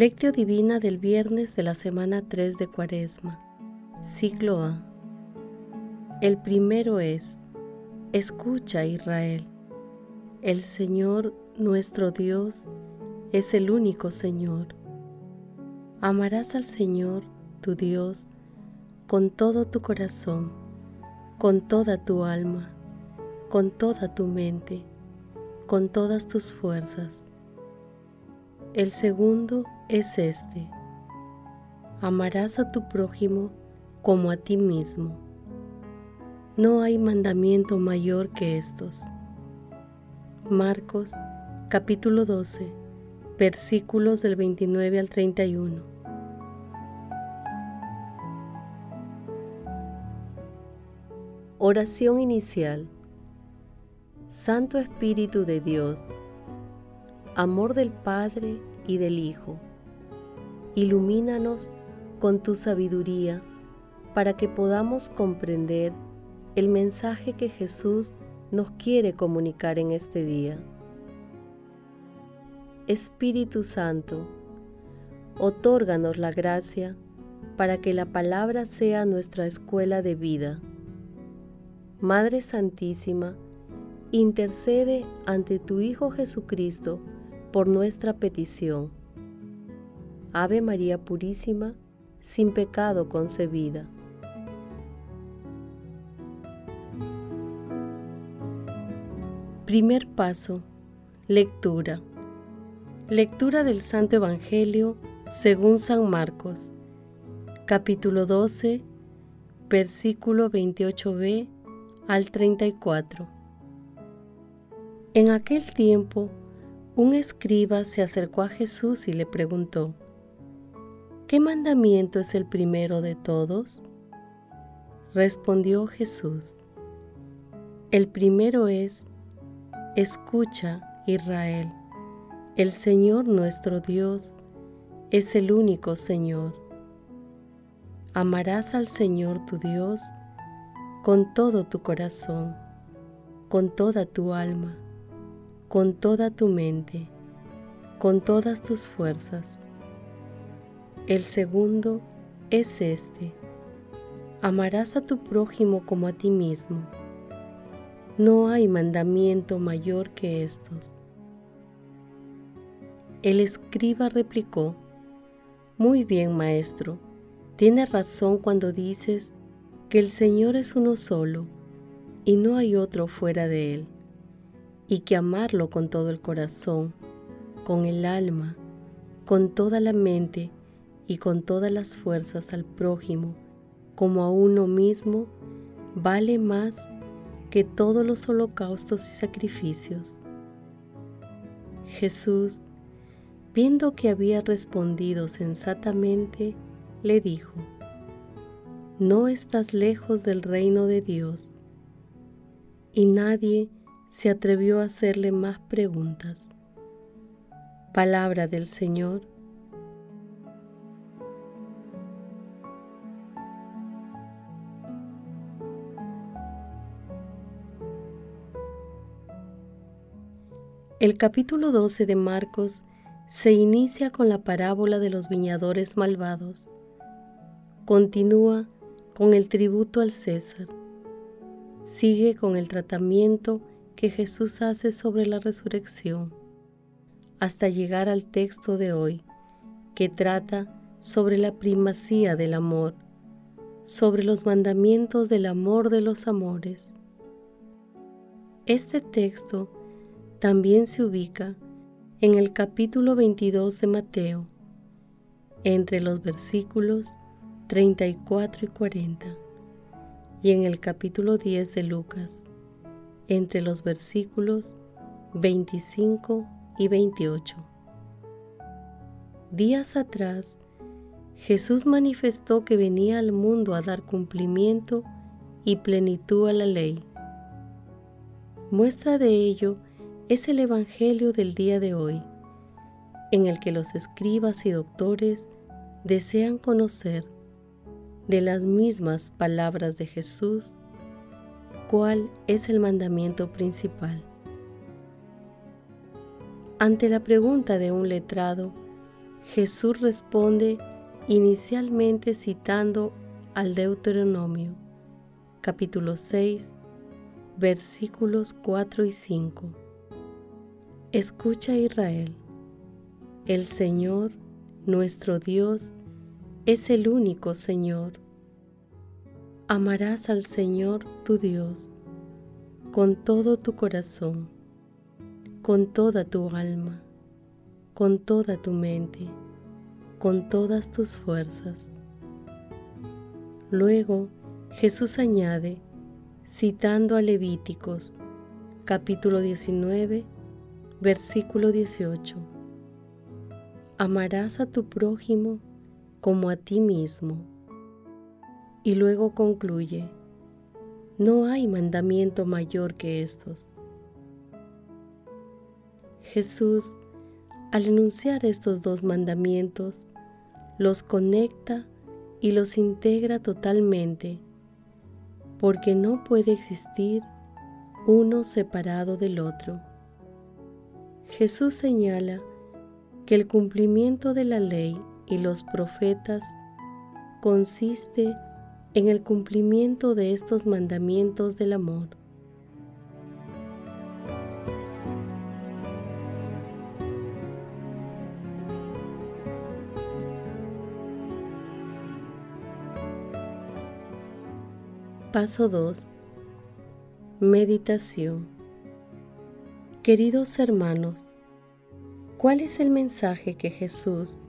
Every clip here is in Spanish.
Lectio Divina del viernes de la semana 3 de Cuaresma, siglo A. El primero es, escucha Israel, el Señor nuestro Dios es el único Señor. Amarás al Señor, tu Dios, con todo tu corazón, con toda tu alma, con toda tu mente, con todas tus fuerzas. El segundo es este. Amarás a tu prójimo como a ti mismo. No hay mandamiento mayor que estos. Marcos capítulo 12 versículos del 29 al 31. Oración inicial. Santo Espíritu de Dios, amor del Padre y del Hijo, ilumínanos con tu sabiduría para que podamos comprender el mensaje que Jesús nos quiere comunicar en este día. Espíritu Santo, otórganos la gracia para que la palabra sea nuestra escuela de vida Madre Santísima, intercede ante tu Hijo Jesucristo por nuestra petición. Ave María Purísima, sin pecado concebida. Primer paso. Lectura. Lectura del Santo Evangelio según San Marcos, capítulo 12, versículo 28b al 34. En aquel tiempo, un escriba se acercó a Jesús y le preguntó, ¿qué mandamiento es el primero de todos? Respondió Jesús, el primero es, escucha Israel, el Señor nuestro Dios es el único Señor. Amarás al Señor tu Dios con todo tu corazón, con toda tu alma, con toda tu mente, con todas tus fuerzas. El segundo es este. Amarás a tu prójimo como a ti mismo. No hay mandamiento mayor que estos. El escriba replicó, Muy bien, maestro, tienes razón cuando dices que el Señor es uno solo y no hay otro fuera de Él, y que amarlo con todo el corazón, con el alma, con toda la mente y con todas las fuerzas al prójimo como a uno mismo, vale más que todos los holocaustos y sacrificios. Jesús, viendo que había respondido sensatamente, le dijo, no estás lejos del reino de Dios. Y nadie se atrevió a hacerle más preguntas. Palabra del Señor. El capítulo 12 de Marcos se inicia con la parábola de los viñadores malvados. Continúa con el tributo al César. Sigue con el tratamiento que Jesús hace sobre la resurrección, hasta llegar al texto de hoy, que trata sobre la primacía del amor, sobre los mandamientos del amor de los amores. Este texto también se ubica en el capítulo 22 de Mateo, entre los versículos 34 y 40, y en el capítulo 10 de Lucas, entre los versículos 25 y 28. Días atrás, Jesús manifestó que venía al mundo a dar cumplimiento y plenitud a la ley. Muestra de ello es el Evangelio del día de hoy, en el que los escribas y doctores desean conocer de las mismas palabras de Jesús, ¿cuál es el mandamiento principal? Ante la pregunta de un letrado, Jesús responde inicialmente citando al Deuteronomio, capítulo 6, versículos 4 y 5. Escucha Israel, el Señor, nuestro Dios, es el único Señor. Amarás al Señor tu Dios con todo tu corazón, con toda tu alma, con toda tu mente, con todas tus fuerzas. Luego Jesús añade, citando a Levíticos, capítulo 19, versículo 18, Amarás a tu prójimo como a ti mismo. Y luego concluye, no hay mandamiento mayor que estos. Jesús, al enunciar estos dos mandamientos, los conecta y los integra totalmente, porque no puede existir uno separado del otro. Jesús señala que el cumplimiento de la ley y los profetas consiste en el cumplimiento de estos mandamientos del amor. Paso 2. Meditación. Queridos hermanos, ¿cuál es el mensaje que Jesús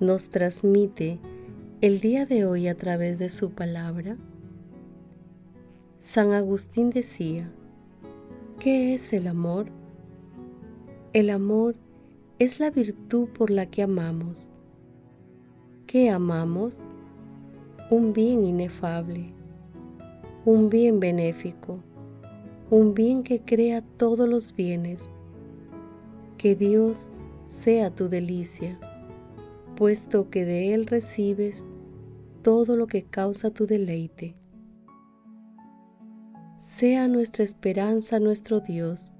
nos transmite el día de hoy a través de su palabra, San Agustín decía, ¿qué es el amor? El amor es la virtud por la que amamos. ¿Qué amamos? Un bien inefable, un bien benéfico, un bien que crea todos los bienes. Que Dios sea tu delicia puesto que de Él recibes todo lo que causa tu deleite. Sea nuestra esperanza nuestro Dios.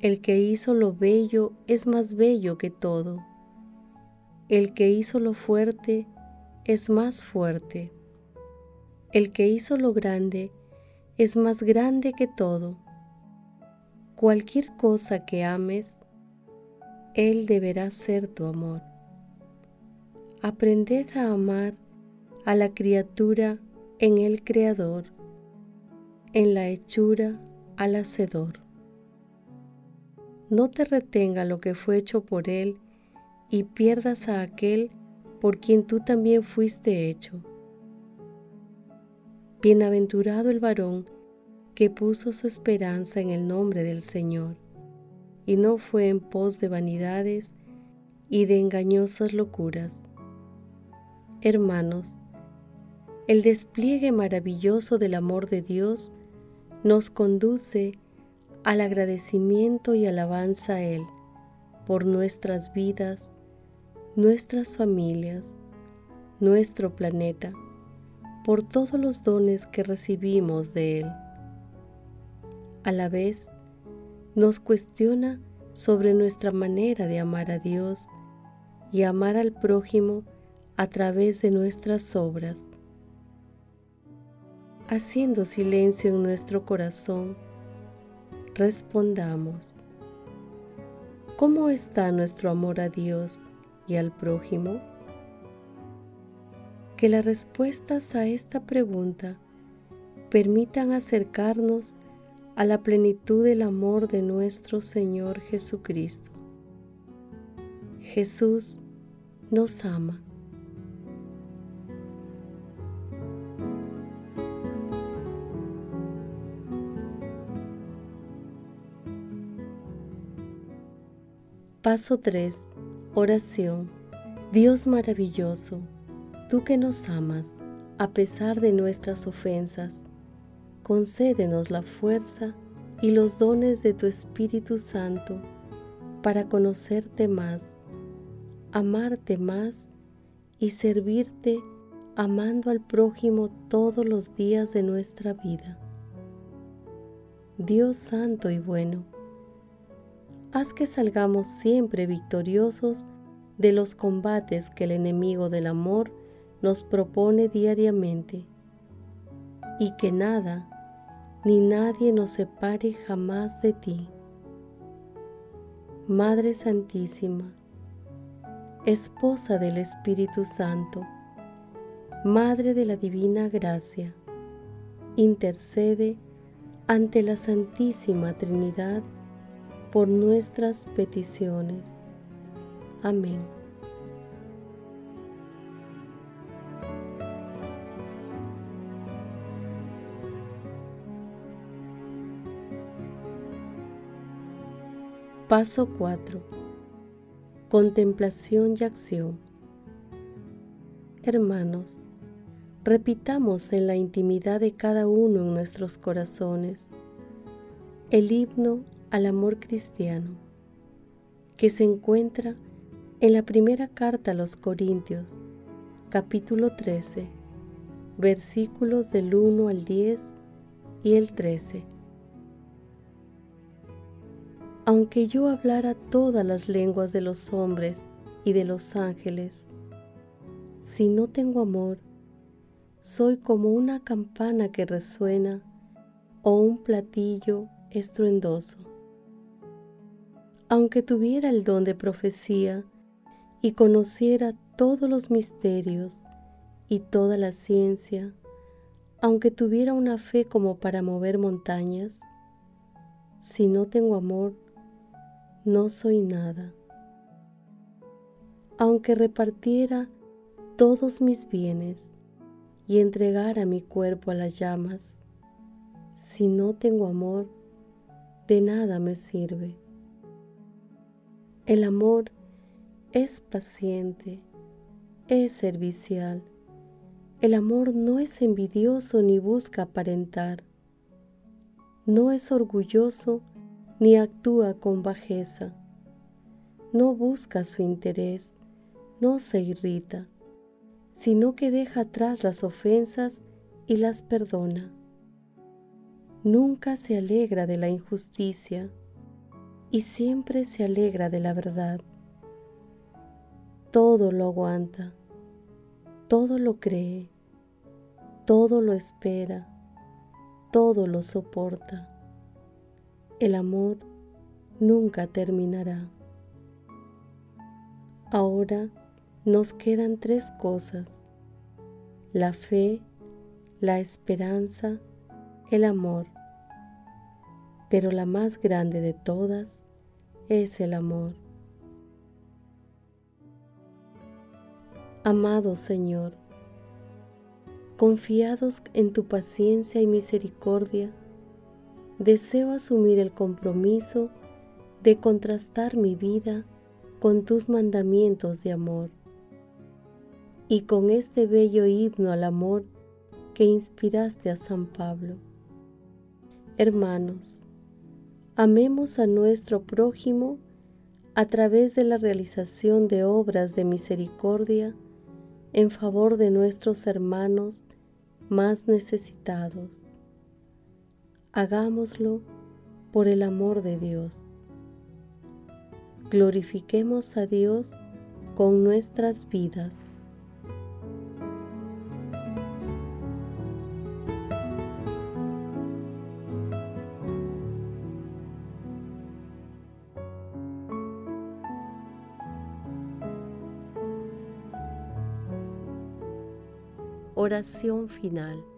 El que hizo lo bello es más bello que todo. El que hizo lo fuerte es más fuerte. El que hizo lo grande es más grande que todo. Cualquier cosa que ames, él deberá ser tu amor. Aprended a amar a la criatura en el Creador, en la hechura al Hacedor. No te retenga lo que fue hecho por Él y pierdas a aquel por quien tú también fuiste hecho. Bienaventurado el varón que puso su esperanza en el nombre del Señor y no fue en pos de vanidades y de engañosas locuras. Hermanos, el despliegue maravilloso del amor de Dios nos conduce al agradecimiento y alabanza a Él por nuestras vidas, nuestras familias, nuestro planeta, por todos los dones que recibimos de Él. A la vez, nos cuestiona sobre nuestra manera de amar a Dios y amar al prójimo a través de nuestras obras. Haciendo silencio en nuestro corazón, respondamos, ¿cómo está nuestro amor a Dios y al prójimo? Que las respuestas a esta pregunta permitan acercarnos a la plenitud del amor de nuestro Señor Jesucristo. Jesús nos ama. Paso 3. Oración. Dios maravilloso, tú que nos amas, a pesar de nuestras ofensas, concédenos la fuerza y los dones de tu Espíritu Santo para conocerte más, amarte más y servirte amando al prójimo todos los días de nuestra vida. Dios Santo y bueno, haz que salgamos siempre victoriosos de los combates que el enemigo del amor nos propone diariamente y que nada ni nadie nos separe jamás de ti. Madre Santísima, Esposa del Espíritu Santo, Madre de la Divina Gracia, intercede ante la Santísima Trinidad por nuestras peticiones. Amén. Paso 4. Contemplación y acción. Hermanos, repitamos en la intimidad de cada uno en nuestros corazones el himno al amor cristiano que se encuentra en la primera carta a los Corintios, capítulo 13, versículos del 1 al 10 y el 13 aunque yo hablara todas las lenguas de los hombres y de los ángeles, si no tengo amor, soy como una campana que resuena o un platillo estruendoso. Aunque tuviera el don de profecía y conociera todos los misterios y toda la ciencia, aunque tuviera una fe como para mover montañas, si no tengo amor, no soy nada. Aunque repartiera todos mis bienes y entregara mi cuerpo a las llamas, si no tengo amor, de nada me sirve. El amor es paciente, es servicial. El amor no es envidioso ni busca aparentar. No es orgulloso ni actúa con bajeza. No busca su interés, no se irrita, sino que deja atrás las ofensas y las perdona. Nunca se alegra de la injusticia y siempre se alegra de la verdad. Todo lo aguanta, todo lo cree, todo lo espera, todo lo soporta el amor nunca terminará. Ahora nos quedan tres cosas, la fe, la esperanza, el amor, pero la más grande de todas es el amor. Amado Señor, confiados en tu paciencia y misericordia, deseo asumir el compromiso de contrastar mi vida con tus mandamientos de amor y con este bello himno al amor que inspiraste a San Pablo. Hermanos, amemos a nuestro prójimo a través de la realización de obras de misericordia en favor de nuestros hermanos más necesitados hagámoslo por el amor de Dios. Glorifiquemos a Dios con nuestras vidas. Oración final.